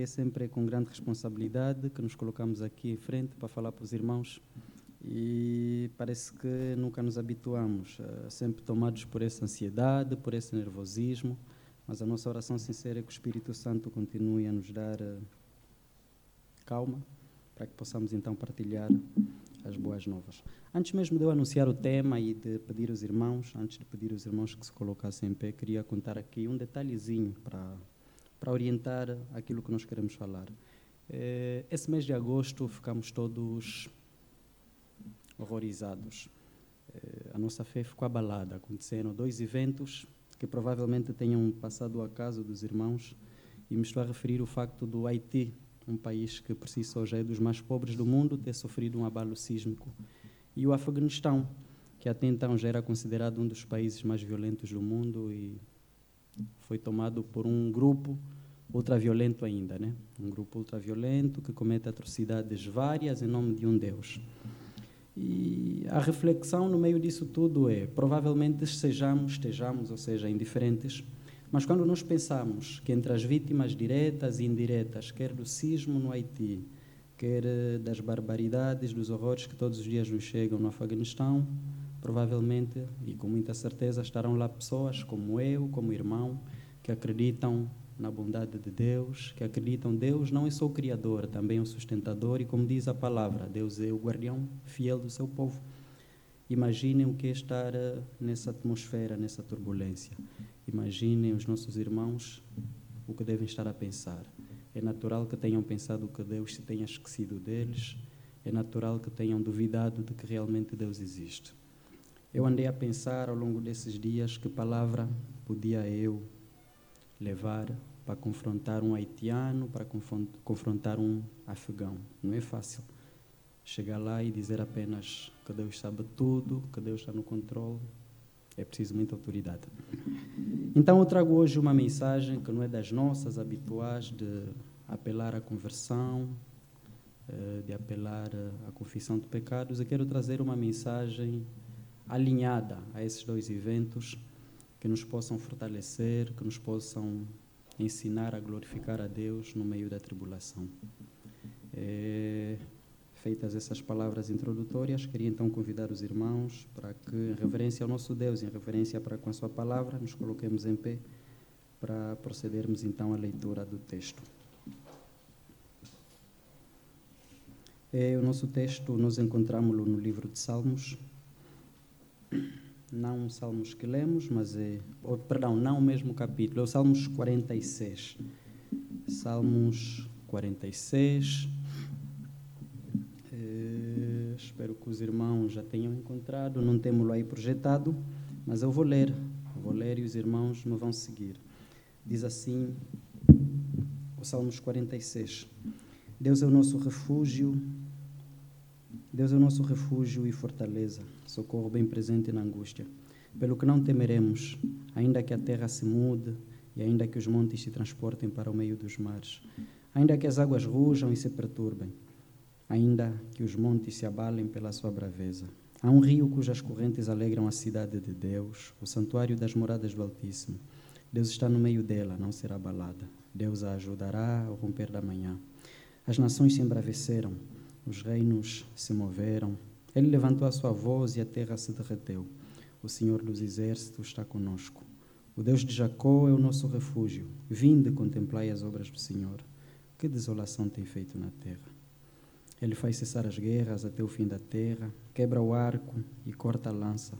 É sempre com grande responsabilidade que nos colocamos aqui em frente para falar para os irmãos e parece que nunca nos habituamos, uh, sempre tomados por essa ansiedade, por esse nervosismo, mas a nossa oração sincera é que o Espírito Santo continue a nos dar uh, calma para que possamos então partilhar as boas novas. Antes mesmo de eu anunciar o tema e de pedir aos irmãos, antes de pedir aos irmãos que se colocassem em pé, queria contar aqui um detalhezinho para para orientar aquilo que nós queremos falar. Eh, esse mês de agosto ficamos todos horrorizados. Eh, a nossa fé ficou abalada. Aconteceram dois eventos que provavelmente tenham passado ao acaso dos irmãos, e me estou a referir ao facto do Haiti, um país que por si só já é dos mais pobres do mundo, ter sofrido um abalo sísmico, e o Afeganistão, que até então já era considerado um dos países mais violentos do mundo e foi tomado por um grupo ultraviolento ainda, né? Um grupo ultraviolento que comete atrocidades várias em nome de um Deus. E a reflexão no meio disso tudo é, provavelmente sejamos, estejamos, ou seja, indiferentes, mas quando nós pensamos que entre as vítimas diretas e indiretas, quer do sismo no Haiti, quer eh, das barbaridades, dos horrores que todos os dias nos chegam no Afeganistão, provavelmente e com muita certeza estarão lá pessoas como eu, como irmão, que acreditam na bondade de Deus, que acreditam Deus não é só o criador, também é o sustentador e como diz a palavra, Deus é o guardião fiel do seu povo. Imaginem o que é estar eh, nessa atmosfera, nessa turbulência. Imaginem os nossos irmãos o que devem estar a pensar. É natural que tenham pensado que Deus se tenha esquecido deles. É natural que tenham duvidado de que realmente Deus existe. Eu andei a pensar ao longo desses dias que palavra podia eu levar para confrontar um haitiano, para confrontar um afegão. Não é fácil chegar lá e dizer apenas que Deus sabe tudo, que Deus está no controle. É preciso muita autoridade. Então eu trago hoje uma mensagem que não é das nossas habituais de apelar à conversão, eh, de apelar à confissão de pecados. Eu quero trazer uma mensagem alinhada a esses dois eventos que nos possam fortalecer, que nos possam ensinar a glorificar a Deus no meio da tribulação. É, feitas essas palavras introdutórias, queria então convidar os irmãos para que, em reverência ao nosso Deus, em reverência para com a Sua palavra, nos coloquemos em pé para procedermos então à leitura do texto. É, o nosso texto nós encontramos no livro de Salmos, não Salmos que lemos, mas é. Perdão, não o mesmo capítulo, é o Salmos 46. Salmos 46. É, espero que os irmãos já tenham encontrado, não temos-lo aí projetado, mas eu vou ler. vou ler e os irmãos me vão seguir. Diz assim o Salmos 46. Deus é o nosso refúgio Deus é o nosso refúgio e fortaleza, socorro bem presente na angústia. Pelo que não temeremos, ainda que a terra se mude e ainda que os montes se transportem para o meio dos mares, ainda que as águas rujam e se perturbem, ainda que os montes se abalem pela sua braveza. Há um rio cujas correntes alegram a cidade de Deus, o santuário das moradas do Altíssimo. Deus está no meio dela, não será abalada. Deus a ajudará ao romper da manhã. As nações se embraveceram os reinos se moveram. Ele levantou a sua voz e a terra se derreteu. O Senhor dos exércitos está conosco. O Deus de Jacó é o nosso refúgio. Vinde contemplai as obras do Senhor. Que desolação tem feito na terra. Ele faz cessar as guerras até o fim da terra, quebra o arco e corta a lança,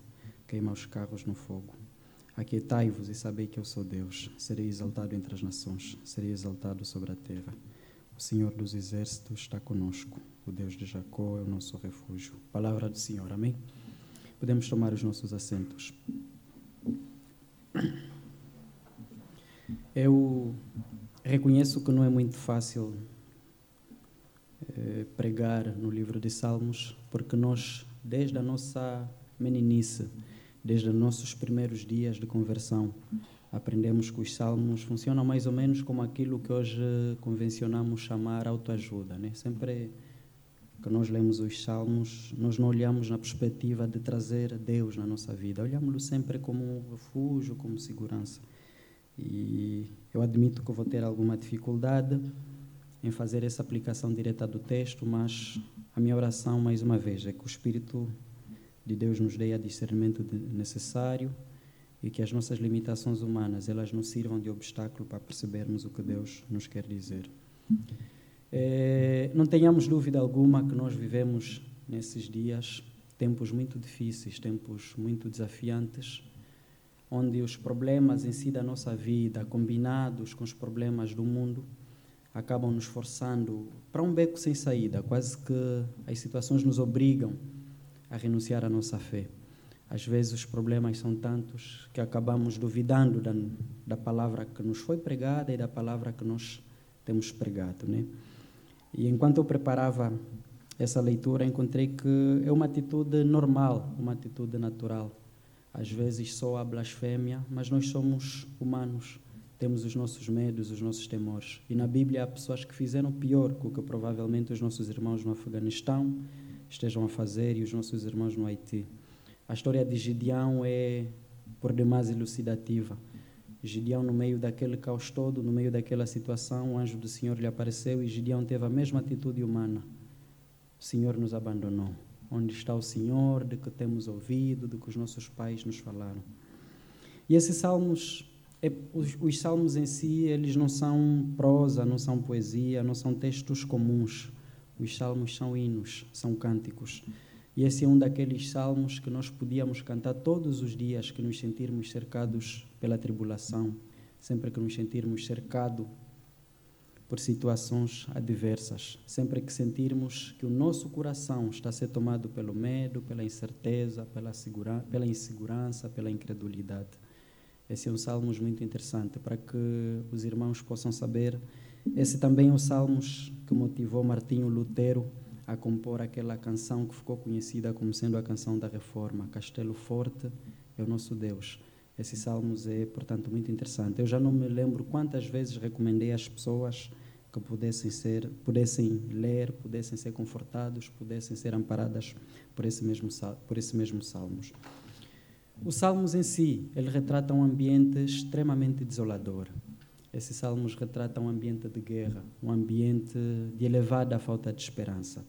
queima os carros no fogo. Aquietai-vos e sabei que eu sou Deus. Serei exaltado entre as nações, serei exaltado sobre a terra. O Senhor dos exércitos está conosco. O Deus de Jacó é o nosso refúgio. Palavra do Senhor, amém? Podemos tomar os nossos assentos. Eu reconheço que não é muito fácil eh, pregar no livro de Salmos, porque nós, desde a nossa meninice, desde os nossos primeiros dias de conversão, aprendemos que os salmos funcionam mais ou menos como aquilo que hoje convencionamos chamar autoajuda, né? Sempre que nós lemos os salmos, nós não olhamos na perspectiva de trazer Deus na nossa vida, olhamos-lo sempre como um refúgio, como segurança. E eu admito que vou ter alguma dificuldade em fazer essa aplicação direta do texto, mas a minha oração, mais uma vez, é que o Espírito de Deus nos dê a discernimento necessário e que as nossas limitações humanas elas nos sirvam de obstáculo para percebermos o que Deus nos quer dizer. É, não tenhamos dúvida alguma que nós vivemos nesses dias tempos muito difíceis, tempos muito desafiantes, onde os problemas em si da nossa vida, combinados com os problemas do mundo, acabam nos forçando para um beco sem saída, quase que as situações nos obrigam a renunciar à nossa fé. Às vezes os problemas são tantos que acabamos duvidando da, da palavra que nos foi pregada e da palavra que nós temos pregado, né? E enquanto eu preparava essa leitura, encontrei que é uma atitude normal, uma atitude natural. Às vezes só a blasfémia, mas nós somos humanos, temos os nossos medos, os nossos temores. E na Bíblia há pessoas que fizeram pior do que provavelmente os nossos irmãos no Afeganistão estejam a fazer e os nossos irmãos no Haiti. A história de Gideão é por demais elucidativa. Gideão, no meio daquele caos todo, no meio daquela situação, o anjo do Senhor lhe apareceu e Gideão teve a mesma atitude humana o Senhor nos abandonou. Onde está o Senhor de que temos ouvido, de que os nossos pais nos falaram? E esses salmos, é, os, os salmos em si, eles não são prosa, não são poesia, não são textos comuns. Os salmos são hinos, são cânticos. E esse é um daqueles salmos que nós podíamos cantar todos os dias que nos sentirmos cercados pela tribulação, sempre que nos sentirmos cercados por situações adversas, sempre que sentirmos que o nosso coração está a ser tomado pelo medo, pela incerteza, pela, segura, pela insegurança, pela incredulidade. Esse é um salmo muito interessante para que os irmãos possam saber. Esse também é o salmo que motivou Martinho Lutero a compor aquela canção que ficou conhecida como sendo a canção da Reforma, Castelo Forte é o nosso Deus. Esse salmos é, portanto, muito interessante. Eu já não me lembro quantas vezes recomendei às pessoas que pudessem ser, pudessem ler, pudessem ser confortados, pudessem ser amparadas por esse mesmo por esse mesmo salmos. Os salmos em si, ele retrata um ambiente extremamente desolador. Esses salmos retratam um ambiente de guerra, um ambiente de elevada falta de esperança.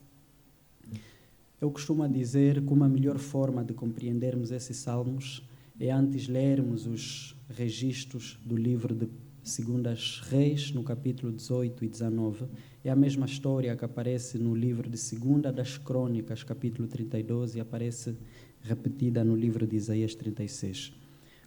Eu costumo dizer que uma melhor forma de compreendermos esses salmos é antes lermos os registros do livro de Segundas Reis, no capítulo 18 e 19. É a mesma história que aparece no livro de Segunda das Crônicas, capítulo 32, e aparece repetida no livro de Isaías 36.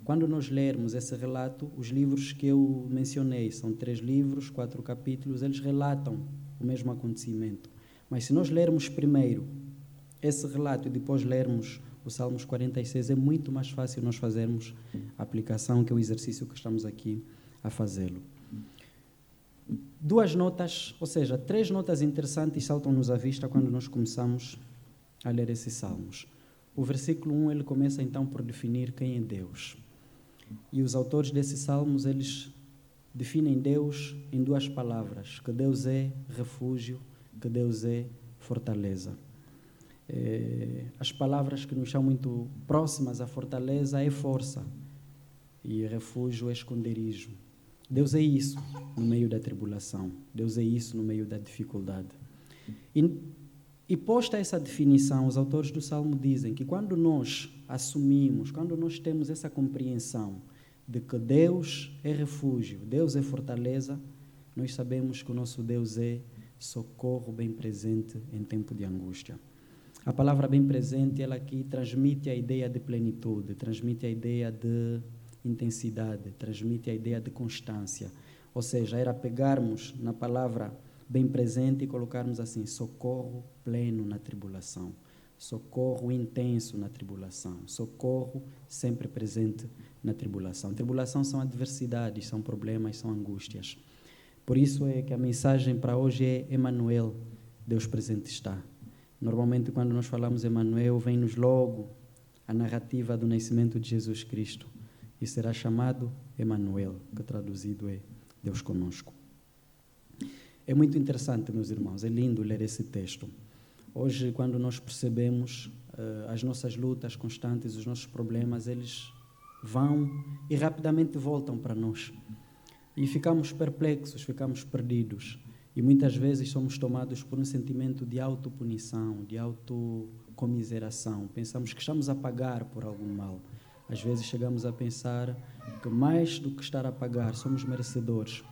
Quando nós lermos esse relato, os livros que eu mencionei, são três livros, quatro capítulos, eles relatam o mesmo acontecimento. Mas se nós lermos primeiro esse relato e depois lermos o Salmos 46, é muito mais fácil nós fazermos a aplicação, que é o exercício que estamos aqui a fazê-lo. Duas notas, ou seja, três notas interessantes saltam-nos à vista quando nós começamos a ler esses salmos. O versículo 1 ele começa então por definir quem é Deus. E os autores desses salmos eles definem Deus em duas palavras: que Deus é refúgio, que Deus é fortaleza. É, as palavras que nos são muito próximas à fortaleza é força e refúgio é esconderijo. Deus é isso no meio da tribulação. Deus é isso no meio da dificuldade. E, e posta essa definição, os autores do Salmo dizem que quando nós assumimos, quando nós temos essa compreensão de que Deus é refúgio, Deus é fortaleza, nós sabemos que o nosso Deus é socorro bem presente em tempo de angústia. A palavra bem presente, ela aqui transmite a ideia de plenitude, transmite a ideia de intensidade, transmite a ideia de constância. Ou seja, era pegarmos na palavra bem presente e colocarmos assim: socorro pleno na tribulação, socorro intenso na tribulação, socorro sempre presente na tribulação. Tribulação são adversidades, são problemas, são angústias. Por isso é que a mensagem para hoje é Emanuel, Deus presente está. Normalmente quando nós falamos Emanuel, vem-nos logo a narrativa do nascimento de Jesus Cristo e será chamado Emanuel, que traduzido é Deus conosco. É muito interessante, meus irmãos, é lindo ler esse texto. Hoje, quando nós percebemos uh, as nossas lutas constantes, os nossos problemas, eles vão e rapidamente voltam para nós. E ficamos perplexos, ficamos perdidos. E muitas vezes somos tomados por um sentimento de autopunição, de autocomiseração. Pensamos que estamos a pagar por algum mal. Às vezes chegamos a pensar que mais do que estar a pagar, somos merecedores.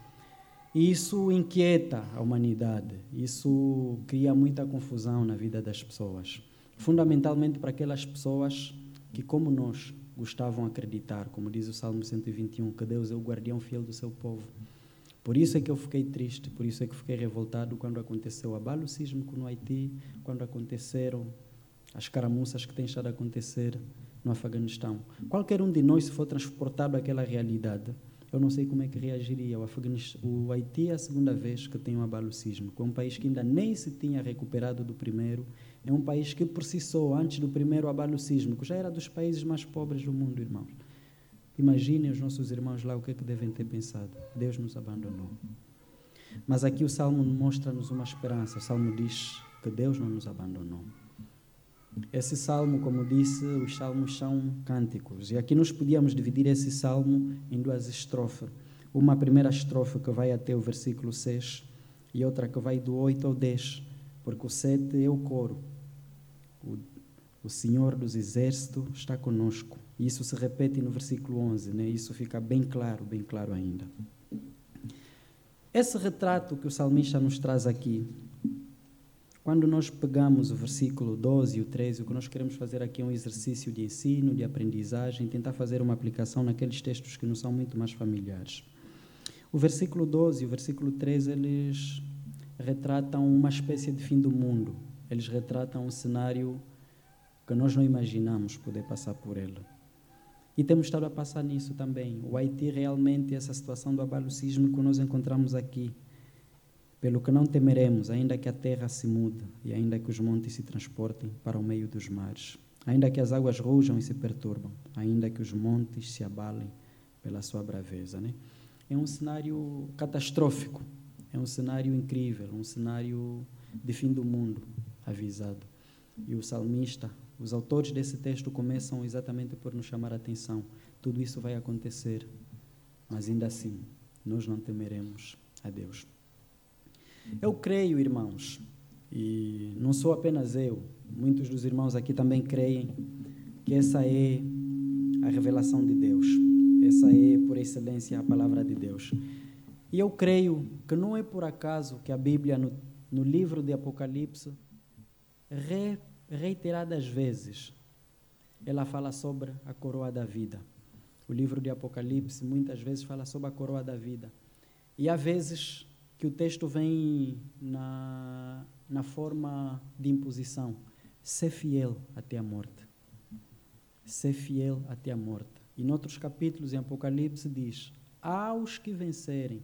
E isso inquieta a humanidade, isso cria muita confusão na vida das pessoas. Fundamentalmente para aquelas pessoas que, como nós, gostavam acreditar, como diz o Salmo 121, que Deus é o guardião fiel do seu povo. Por isso é que eu fiquei triste, por isso é que fiquei revoltado quando aconteceu o abalo sísmico no Haiti, quando aconteceram as caramuças que têm estado a acontecer no Afeganistão. Qualquer um de nós, se for transportado àquela realidade, eu não sei como é que reagiria. O, o Haiti é a segunda vez que tem um abalo sísmico. É um país que ainda nem se tinha recuperado do primeiro. É um país que, por si só, antes do primeiro abalo sísmico, já era dos países mais pobres do mundo, irmãos. Imaginem os nossos irmãos lá o que é que devem ter pensado. Deus nos abandonou. Mas aqui o Salmo mostra-nos uma esperança. O Salmo diz que Deus não nos abandonou. Esse salmo, como disse, os salmos são cânticos. E aqui nós podíamos dividir esse salmo em duas estrofes. Uma primeira estrofe que vai até o versículo 6 e outra que vai do 8 ao 10, porque o 7 é o coro. O Senhor dos Exércitos está conosco. Isso se repete no versículo 11, né? isso fica bem claro, bem claro ainda. Esse retrato que o salmista nos traz aqui quando nós pegamos o versículo 12 e o 13, o que nós queremos fazer aqui é um exercício de ensino, de aprendizagem, tentar fazer uma aplicação naqueles textos que nos são muito mais familiares. O versículo 12 e o versículo 13, eles retratam uma espécie de fim do mundo. Eles retratam um cenário que nós não imaginamos poder passar por ele. E temos estado a passar nisso também. O Haiti realmente, essa situação do abalo sísmico que nós encontramos aqui, pelo que não temeremos, ainda que a terra se mude e ainda que os montes se transportem para o meio dos mares, ainda que as águas rujam e se perturbam, ainda que os montes se abalem pela sua braveza. Né? É um cenário catastrófico, é um cenário incrível, um cenário de fim do mundo avisado. E o salmista, os autores desse texto começam exatamente por nos chamar a atenção. Tudo isso vai acontecer, mas ainda assim, nós não temeremos a Deus. Eu creio, irmãos, e não sou apenas eu, muitos dos irmãos aqui também creem que essa é a revelação de Deus. Essa é, por excelência, a palavra de Deus. E eu creio que não é por acaso que a Bíblia, no, no livro de Apocalipse, re, reiteradas vezes, ela fala sobre a coroa da vida. O livro de Apocalipse muitas vezes fala sobre a coroa da vida. E há vezes que o texto vem na, na forma de imposição. Ser fiel até a morte. Ser fiel até a morte. E em outros capítulos, em Apocalipse, diz: Aos que vencerem,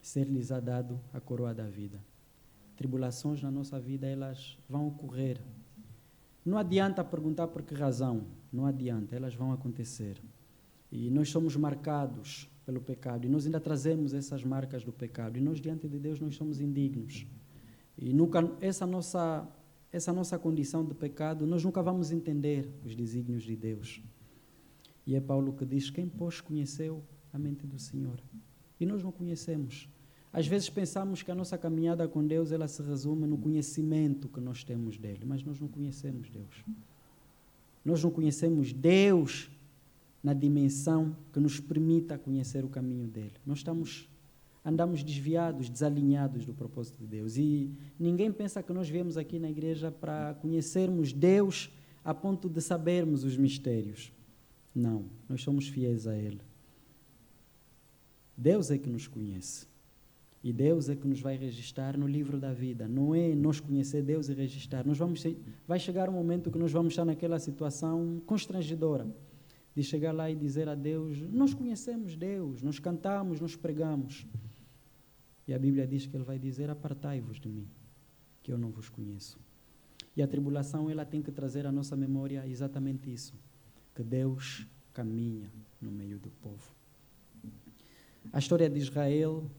ser-lhes dado a coroa da vida. Tribulações na nossa vida, elas vão ocorrer. Não adianta perguntar por que razão, não adianta, elas vão acontecer. E nós somos marcados pelo pecado. E nós ainda trazemos essas marcas do pecado. E nós, diante de Deus, nós somos indignos. E nunca, essa nossa, essa nossa condição de pecado, nós nunca vamos entender os desígnios de Deus. E é Paulo que diz: Quem, pois, conheceu a mente do Senhor? E nós não conhecemos. Às vezes pensamos que a nossa caminhada com Deus ela se resume no conhecimento que nós temos dele, mas nós não conhecemos Deus. Nós não conhecemos Deus na dimensão que nos permita conhecer o caminho dele. Nós estamos andamos desviados, desalinhados do propósito de Deus. E ninguém pensa que nós viemos aqui na igreja para conhecermos Deus a ponto de sabermos os mistérios. Não, nós somos fiéis a Ele. Deus é que nos conhece. E Deus é que nos vai registrar no livro da vida. Não é nós conhecer Deus e registrar. Nós vamos, vai chegar um momento que nós vamos estar naquela situação constrangedora de chegar lá e dizer a Deus: Nós conhecemos Deus, nós cantamos, nós pregamos. E a Bíblia diz que Ele vai dizer: Apartai-vos de mim, que eu não vos conheço. E a tribulação ela tem que trazer à nossa memória exatamente isso: que Deus caminha no meio do povo. A história de Israel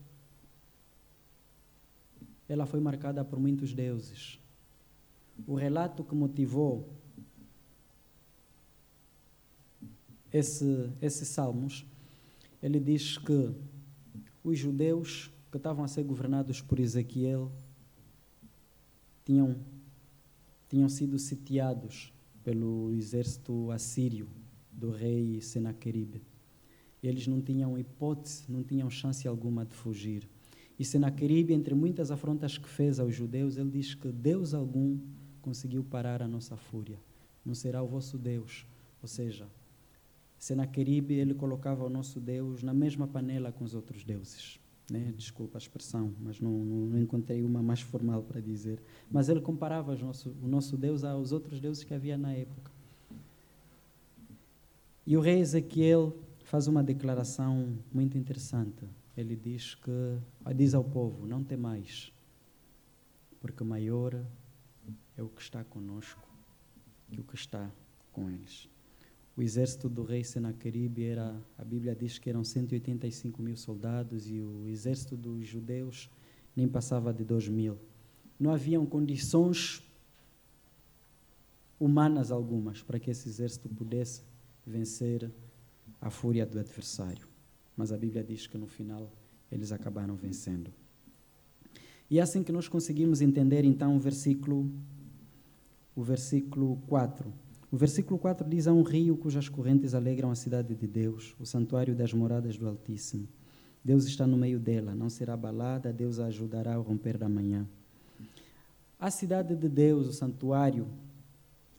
ela foi marcada por muitos deuses. O relato que motivou esse, esses salmos, ele diz que os judeus que estavam a ser governados por Ezequiel tinham, tinham sido sitiados pelo exército assírio do rei Senaqueribe. Eles não tinham hipótese, não tinham chance alguma de fugir. E Senaqueribe, entre muitas afrontas que fez aos judeus, ele diz que Deus algum conseguiu parar a nossa fúria. Não será o vosso Deus. Ou seja, Senaqueribe, ele colocava o nosso Deus na mesma panela com os outros deuses. Né? Desculpa a expressão, mas não, não, não, encontrei uma mais formal para dizer. Mas ele comparava nosso, o nosso Deus aos outros deuses que havia na época. E o rei Ezequiel faz uma declaração muito interessante. Ele diz que diz ao povo: não temais, porque maior é o que está conosco que o que está com eles. O exército do rei Senaqueribe era, a Bíblia diz que eram 185 mil soldados e o exército dos judeus nem passava de 2 mil. Não haviam condições humanas algumas para que esse exército pudesse vencer a fúria do adversário. Mas a Bíblia diz que no final eles acabaram vencendo. E é assim que nós conseguimos entender então o versículo o versículo 4 o versículo 4 diz: Há um rio cujas correntes alegram a cidade de Deus, o santuário das moradas do Altíssimo. Deus está no meio dela, não será abalada, Deus a ajudará ao romper da manhã. A cidade de Deus, o santuário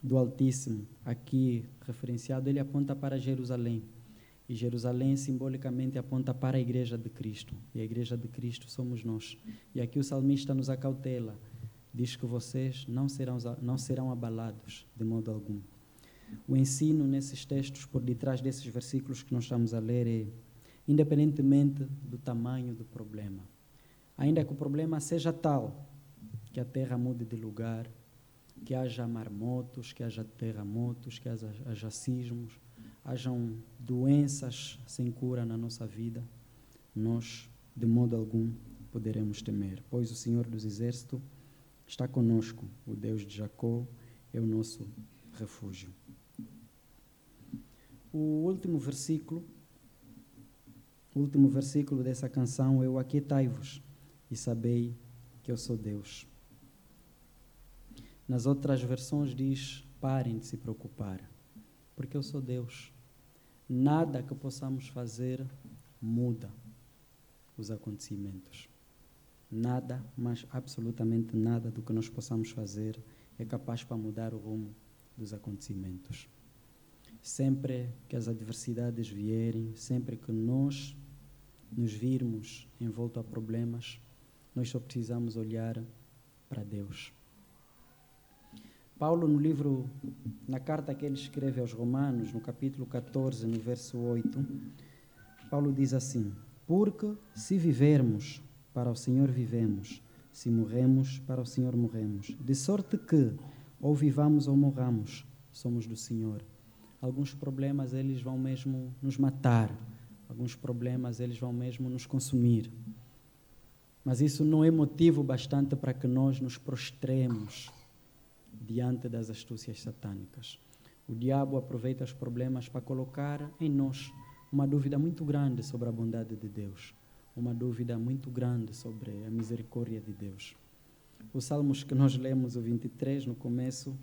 do Altíssimo, aqui referenciado, ele aponta para Jerusalém. E Jerusalém simbolicamente aponta para a igreja de Cristo. E a igreja de Cristo somos nós. E aqui o salmista nos acautela. Diz que vocês não serão, não serão abalados de modo algum. O ensino nesses textos, por detrás desses versículos que nós estamos a ler, é independentemente do tamanho do problema. Ainda que o problema seja tal que a terra mude de lugar, que haja marmotos, que haja terremotos, que haja, haja sismos, hajam doenças sem cura na nossa vida, nós, de modo algum, poderemos temer, pois o Senhor dos Exércitos está conosco, o Deus de Jacó é o nosso refúgio o último versículo, o último versículo dessa canção é o Aquietai-vos e sabei que eu sou Deus. Nas outras versões diz: parem de se preocupar, porque eu sou Deus. Nada que possamos fazer muda os acontecimentos. Nada, mas absolutamente nada do que nós possamos fazer é capaz para mudar o rumo dos acontecimentos. Sempre que as adversidades vierem, sempre que nós nos virmos envolto a problemas, nós só precisamos olhar para Deus. Paulo, no livro, na carta que ele escreve aos Romanos, no capítulo 14, no verso 8, Paulo diz assim: Porque se vivermos, para o Senhor vivemos, se morremos, para o Senhor morremos. De sorte que, ou vivamos ou morramos, somos do Senhor alguns problemas eles vão mesmo nos matar, alguns problemas eles vão mesmo nos consumir. Mas isso não é motivo bastante para que nós nos prostremos diante das astúcias satânicas. O diabo aproveita os problemas para colocar em nós uma dúvida muito grande sobre a bondade de Deus, uma dúvida muito grande sobre a misericórdia de Deus. Os salmos que nós lemos, o 23, no começo,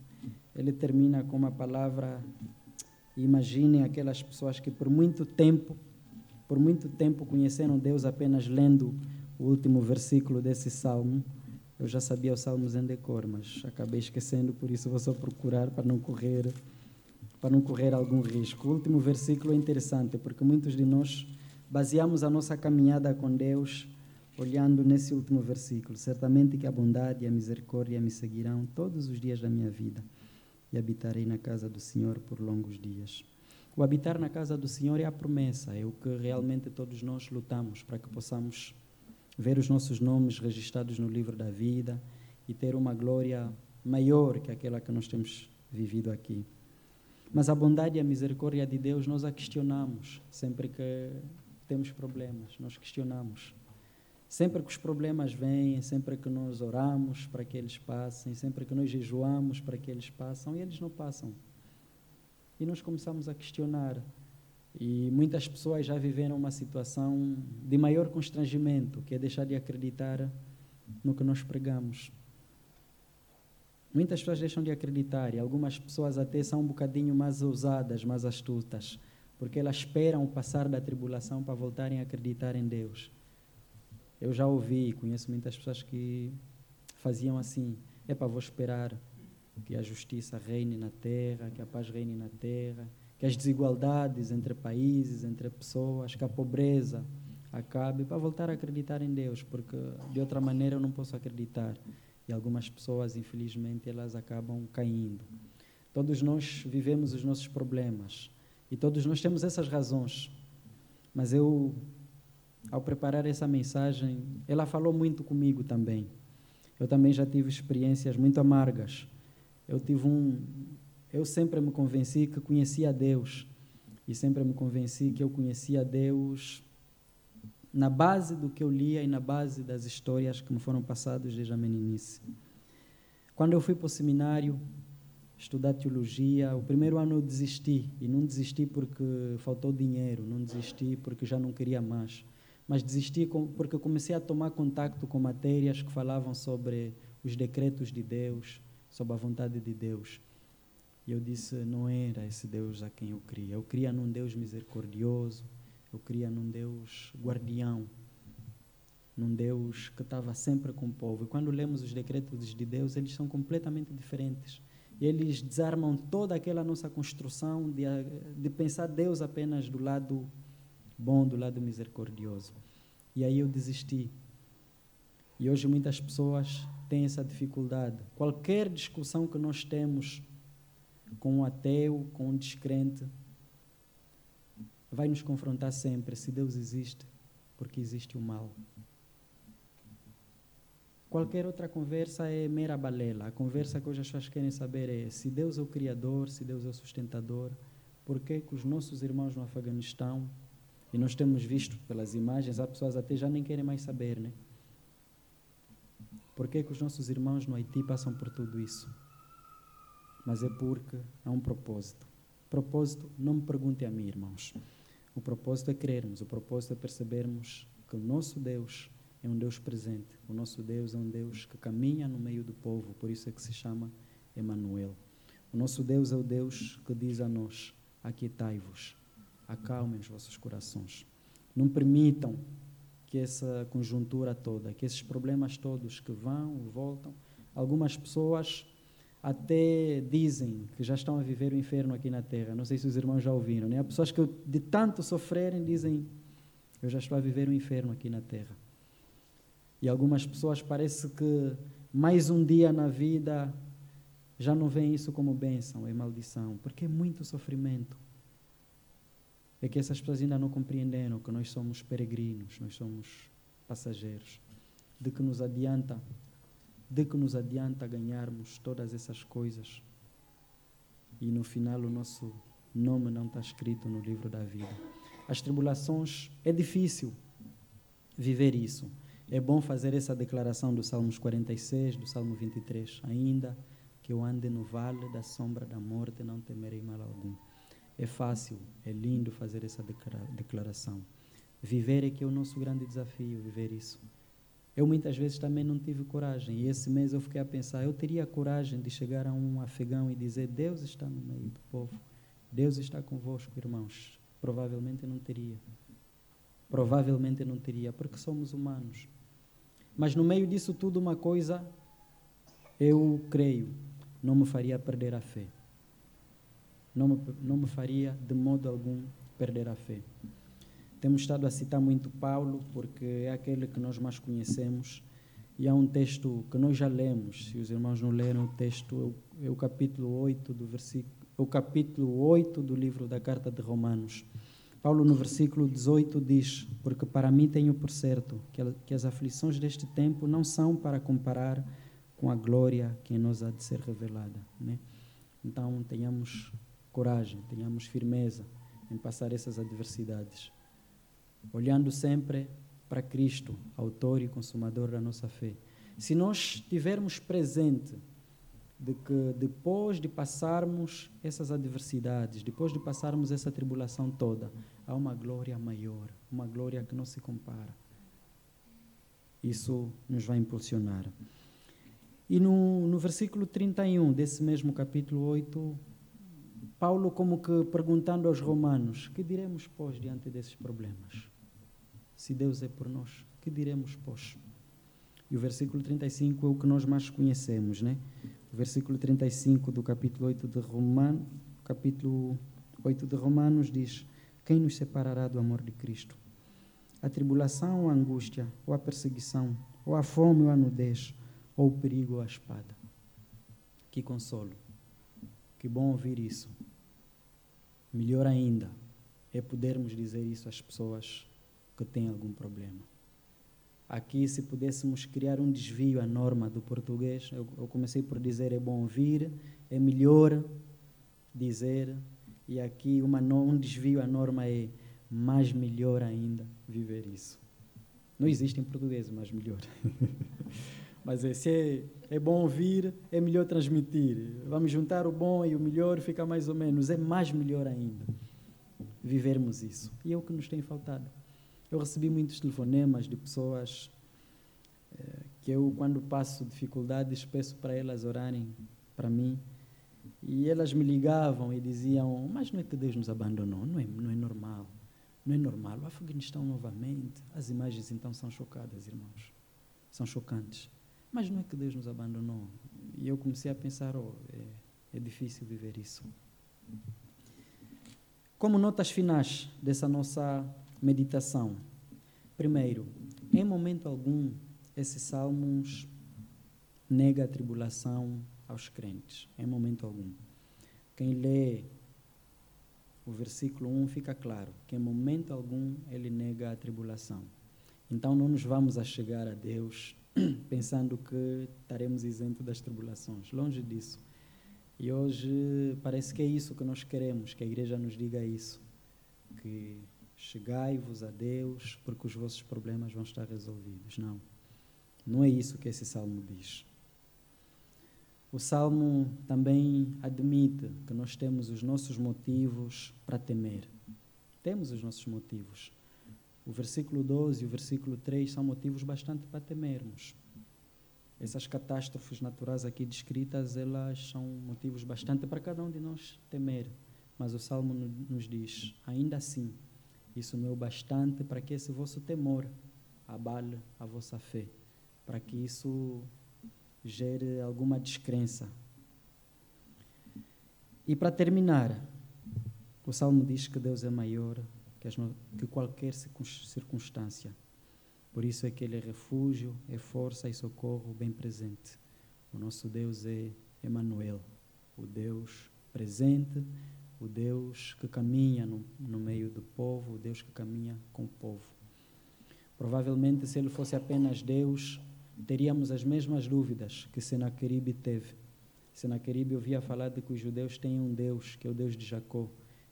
ele termina com uma palavra imaginem aquelas pessoas que por muito tempo, por muito tempo conheceram Deus apenas lendo o último versículo desse salmo. Eu já sabia os salmos em decor, mas acabei esquecendo, por isso vou só procurar para não correr para não correr algum risco. O último versículo é interessante, porque muitos de nós baseamos a nossa caminhada com Deus olhando nesse último versículo. Certamente que a bondade e a misericórdia me seguirão todos os dias da minha vida e habitarei na casa do Senhor por longos dias. O habitar na casa do Senhor é a promessa, é o que realmente todos nós lutamos para que possamos ver os nossos nomes registrados no livro da vida e ter uma glória maior que aquela que nós temos vivido aqui. Mas a bondade e a misericórdia de Deus nós a questionamos sempre que temos problemas, nós questionamos. Sempre que os problemas vêm, sempre que nós oramos para que eles passem, sempre que nós jejuamos para que eles passem, e eles não passam. E nós começamos a questionar: E muitas pessoas já viveram uma situação de maior constrangimento, que é deixar de acreditar no que nós pregamos. Muitas pessoas deixam de acreditar e algumas pessoas até são um bocadinho mais ousadas, mais astutas, porque elas esperam o passar da tribulação para voltarem a acreditar em Deus. Eu já ouvi, conheço muitas pessoas que faziam assim: é para vou esperar que a justiça reine na terra, que a paz reine na terra, que as desigualdades entre países, entre pessoas, que a pobreza acabe, para voltar a acreditar em Deus, porque de outra maneira eu não posso acreditar. E algumas pessoas, infelizmente, elas acabam caindo. Todos nós vivemos os nossos problemas e todos nós temos essas razões. Mas eu, ao preparar essa mensagem, ela falou muito comigo também. Eu também já tive experiências muito amargas. Eu tive um, eu sempre me convenci que conhecia Deus e sempre me convenci que eu conhecia Deus na base do que eu lia e na base das histórias que me foram passadas desde a meninice. Quando eu fui para o seminário estudar teologia, o primeiro ano eu desisti, e não desisti porque faltou dinheiro, não desisti porque já não queria mais, mas desisti porque comecei a tomar contato com matérias que falavam sobre os decretos de Deus, sobre a vontade de Deus. E eu disse, não era esse Deus a quem eu cria. Eu cria num Deus misericordioso, eu cria num Deus guardião, num Deus que estava sempre com o povo. E quando lemos os decretos de Deus, eles são completamente diferentes. Eles desarmam toda aquela nossa construção de, de pensar Deus apenas do lado bom, do lado misericordioso. E aí eu desisti. E hoje muitas pessoas têm essa dificuldade. Qualquer discussão que nós temos com um ateu, com um descrente, vai nos confrontar sempre se Deus existe, porque existe o mal. Qualquer outra conversa é mera balela. A conversa que hoje as pessoas querem saber é se Deus é o Criador, se Deus é o sustentador, por que, os nossos irmãos no Afeganistão, e nós temos visto pelas imagens, as pessoas até já nem querem mais saber, né? Por que os nossos irmãos no Haiti passam por tudo isso? Mas é porque há um propósito. Propósito, não me pergunte a mim, irmãos. O propósito é crermos, o propósito é percebermos que o nosso Deus é um Deus presente. O nosso Deus é um Deus que caminha no meio do povo, por isso é que se chama Emanuel. O nosso Deus é o Deus que diz a nós: aquietai-vos, acalmem os vossos corações. Não permitam que essa conjuntura toda, que esses problemas todos que vão voltam, algumas pessoas até dizem que já estão a viver o inferno aqui na terra. Não sei se os irmãos já ouviram, né? Há pessoas que de tanto sofrerem dizem: Eu já estou a viver o inferno aqui na terra. E algumas pessoas parece que mais um dia na vida já não veem isso como bênção, é maldição, porque é muito sofrimento. É que essas pessoas ainda não compreenderam que nós somos peregrinos, nós somos passageiros. De que nos adianta de que nos adianta ganharmos todas essas coisas e no final o nosso nome não está escrito no livro da vida. As tribulações, é difícil viver isso. É bom fazer essa declaração do Salmos 46, do Salmo 23. Ainda que eu ande no vale da sombra da morte, não temerei mal algum. É fácil, é lindo fazer essa declaração. Viver é que é o nosso grande desafio, viver isso. Eu muitas vezes também não tive coragem. E esse mês eu fiquei a pensar: eu teria coragem de chegar a um afegão e dizer: Deus está no meio do povo. Deus está convosco, irmãos. Provavelmente não teria. Provavelmente não teria, porque somos humanos. Mas no meio disso tudo, uma coisa eu creio: não me faria perder a fé. Não me, não me faria de modo algum perder a fé. Temos estado a citar muito Paulo, porque é aquele que nós mais conhecemos. E há um texto que nós já lemos, se os irmãos não leram o texto, é o capítulo 8 do versículo, o capítulo 8 do livro da carta de Romanos. Paulo no versículo 18 diz: "Porque para mim tenho por certo que as aflições deste tempo não são para comparar com a glória que em nós há de ser revelada", né? Então, tenhamos coragem, tenhamos firmeza em passar essas adversidades olhando sempre para Cristo, autor e consumador da nossa fé. Se nós tivermos presente de que depois de passarmos essas adversidades, depois de passarmos essa tribulação toda, há uma glória maior, uma glória que não se compara. Isso nos vai impulsionar. E no, no versículo 31 desse mesmo capítulo 8, Paulo, como que perguntando aos romanos: Que diremos, pois, diante desses problemas? Se Deus é por nós, que diremos, pois? E o versículo 35 é o que nós mais conhecemos, né? O versículo 35 do capítulo 8 de Romanos, capítulo 8 de Romanos diz: Quem nos separará do amor de Cristo? A tribulação ou a angústia, ou a perseguição, ou a fome ou a nudez, ou o perigo ou a espada. Que consolo. Que bom ouvir isso. Melhor ainda é podermos dizer isso às pessoas que têm algum problema aqui se pudéssemos criar um desvio à norma do português, eu, eu comecei por dizer é bom ouvir, é melhor dizer, e aqui uma, um desvio à norma é mais melhor ainda viver isso. Não existe em português mais melhor. Mas é, se é, é bom ouvir, é melhor transmitir. Vamos juntar o bom e o melhor, fica mais ou menos. É mais melhor ainda vivermos isso. E é o que nos tem faltado. Eu recebi muitos telefonemas de pessoas eh, que eu, quando passo dificuldades, peço para elas orarem para mim. E elas me ligavam e diziam: Mas não é que Deus nos abandonou? Não é, não é normal. Não é normal. O Afeganistão novamente. As imagens então são chocadas, irmãos. São chocantes. Mas não é que Deus nos abandonou. E eu comecei a pensar: oh, é, é difícil viver isso. Como notas finais dessa nossa meditação. Primeiro, em momento algum, esses salmos nega a tribulação aos crentes, em momento algum. Quem lê o versículo 1 fica claro que em momento algum ele nega a tribulação. Então não nos vamos a chegar a Deus pensando que estaremos isentos das tribulações. Longe disso. E hoje parece que é isso que nós queremos, que a igreja nos diga isso, que chegai-vos a Deus, porque os vossos problemas vão estar resolvidos. Não. Não é isso que esse salmo diz. O salmo também admite que nós temos os nossos motivos para temer. Temos os nossos motivos. O versículo 12 e o versículo 3 são motivos bastante para temermos. Essas catástrofes naturais aqui descritas, elas são motivos bastante para cada um de nós temer. Mas o salmo nos diz: ainda assim, isso não é o bastante para que esse vosso temor abale a vossa fé, para que isso gere alguma descrença. E para terminar, o Salmo diz que Deus é maior que, as, que qualquer circunstância. Por isso é que Ele é refúgio, é força e socorro bem presente. O nosso Deus é Emmanuel, o Deus presente o Deus que caminha no, no meio do povo, o Deus que caminha com o povo. Provavelmente, se ele fosse apenas Deus, teríamos as mesmas dúvidas que Senaqueribe teve. Senaqueribe ouvia falar de que os judeus têm um Deus, que é o Deus de Jacó.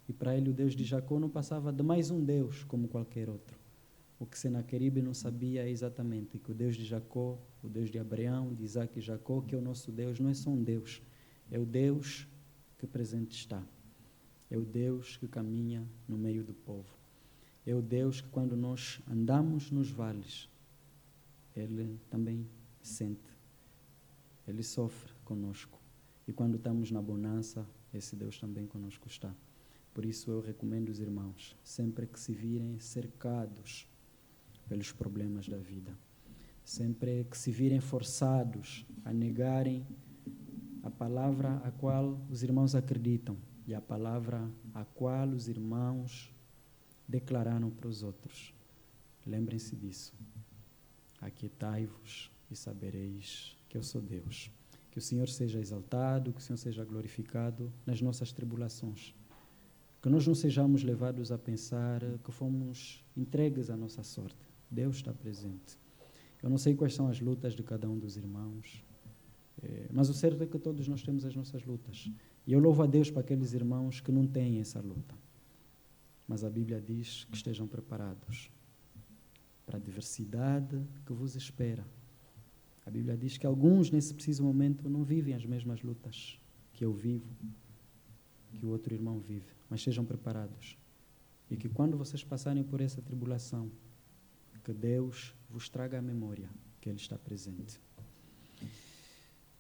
E para ele, o Deus de Jacó não passava de mais um Deus como qualquer outro. O que Senaqueribe não sabia é exatamente que o Deus de Jacó, o Deus de Abraão, de Isaac e Jacó, que é o nosso Deus, não é só um Deus, é o Deus que presente está. É o Deus que caminha no meio do povo. É o Deus que, quando nós andamos nos vales, Ele também sente. Ele sofre conosco. E quando estamos na bonança, esse Deus também conosco está. Por isso eu recomendo os irmãos, sempre que se virem cercados pelos problemas da vida, sempre que se virem forçados a negarem a palavra a qual os irmãos acreditam, e a palavra a qual os irmãos declararam para os outros. Lembrem-se disso. Aquietai-vos e sabereis que eu sou Deus. Que o Senhor seja exaltado, que o Senhor seja glorificado nas nossas tribulações. Que nós não sejamos levados a pensar que fomos entregues à nossa sorte. Deus está presente. Eu não sei quais são as lutas de cada um dos irmãos, mas o certo é que todos nós temos as nossas lutas. E eu louvo a Deus para aqueles irmãos que não têm essa luta. Mas a Bíblia diz que estejam preparados para a diversidade que vos espera. A A Bíblia diz que alguns, nesse preciso momento, não vivem as mesmas lutas que eu vivo, que o outro irmão vive, mas sejam preparados. E que quando vocês passarem por essa tribulação, que Deus vos traga a memória que Ele está presente.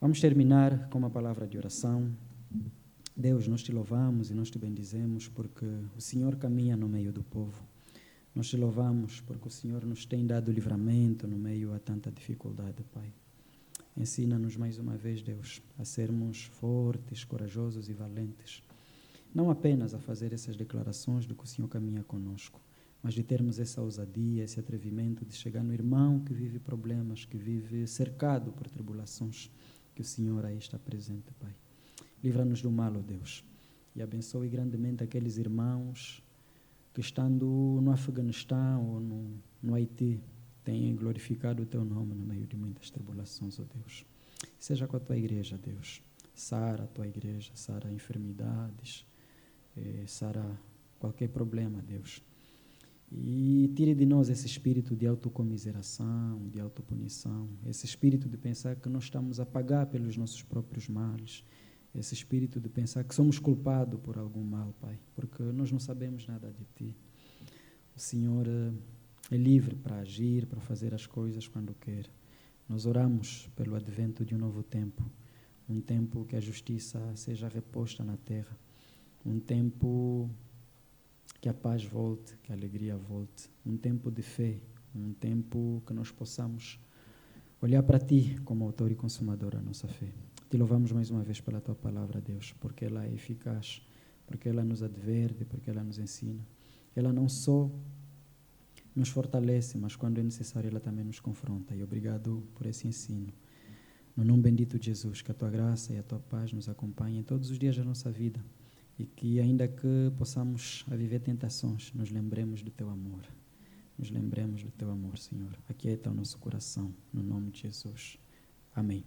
Vamos terminar com uma palavra de oração. Deus, nós te louvamos e nós te bendizemos porque o Senhor caminha no meio do povo. Nós te louvamos porque o Senhor nos tem dado livramento no meio a tanta dificuldade, Pai. Ensina-nos mais uma vez, Deus, a sermos fortes, corajosos e valentes. Não apenas a fazer essas declarações de que o Senhor caminha conosco, mas de termos essa ousadia, esse atrevimento de chegar no irmão que vive problemas, que vive cercado por tribulações, que o Senhor aí está presente, Pai. Livra-nos do mal, ó Deus, e abençoe grandemente aqueles irmãos que, estando no Afeganistão ou no, no Haiti, têm glorificado o Teu nome no meio de muitas tribulações, ó Deus. Seja com a Tua igreja, Deus. Sara a Tua igreja, sara enfermidades, eh, sara qualquer problema, Deus e tire de nós esse espírito de autocomiseração, de autopunição, esse espírito de pensar que nós estamos a pagar pelos nossos próprios males, esse espírito de pensar que somos culpados por algum mal, Pai, porque nós não sabemos nada de Ti. O Senhor eh, é livre para agir, para fazer as coisas quando quer. Nós oramos pelo advento de um novo tempo, um tempo que a justiça seja reposta na terra, um tempo que a paz volte, que a alegria volte. Um tempo de fé, um tempo que nós possamos olhar para Ti como autor e consumador da nossa fé. Te louvamos mais uma vez pela Tua palavra, Deus, porque ela é eficaz, porque ela nos adverte, porque ela nos ensina. Ela não só nos fortalece, mas quando é necessário, ela também nos confronta. E obrigado por esse ensino. No nome bendito de Jesus, que a Tua graça e a Tua paz nos acompanhem todos os dias da nossa vida e que, ainda que possamos viver tentações, nos lembremos do teu amor. Nos lembremos do teu amor, Senhor. Aquieta o nosso coração, no nome de Jesus. Amém.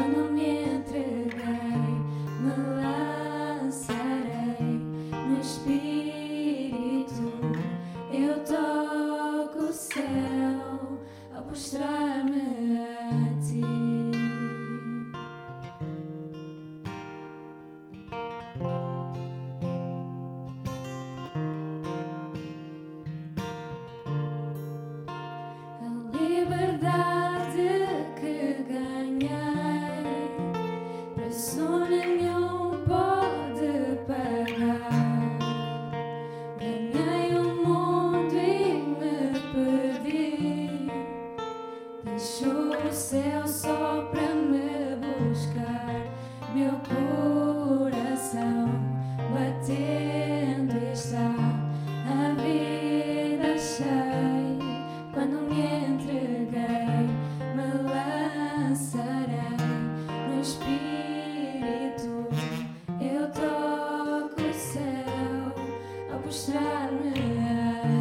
quando me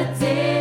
the day.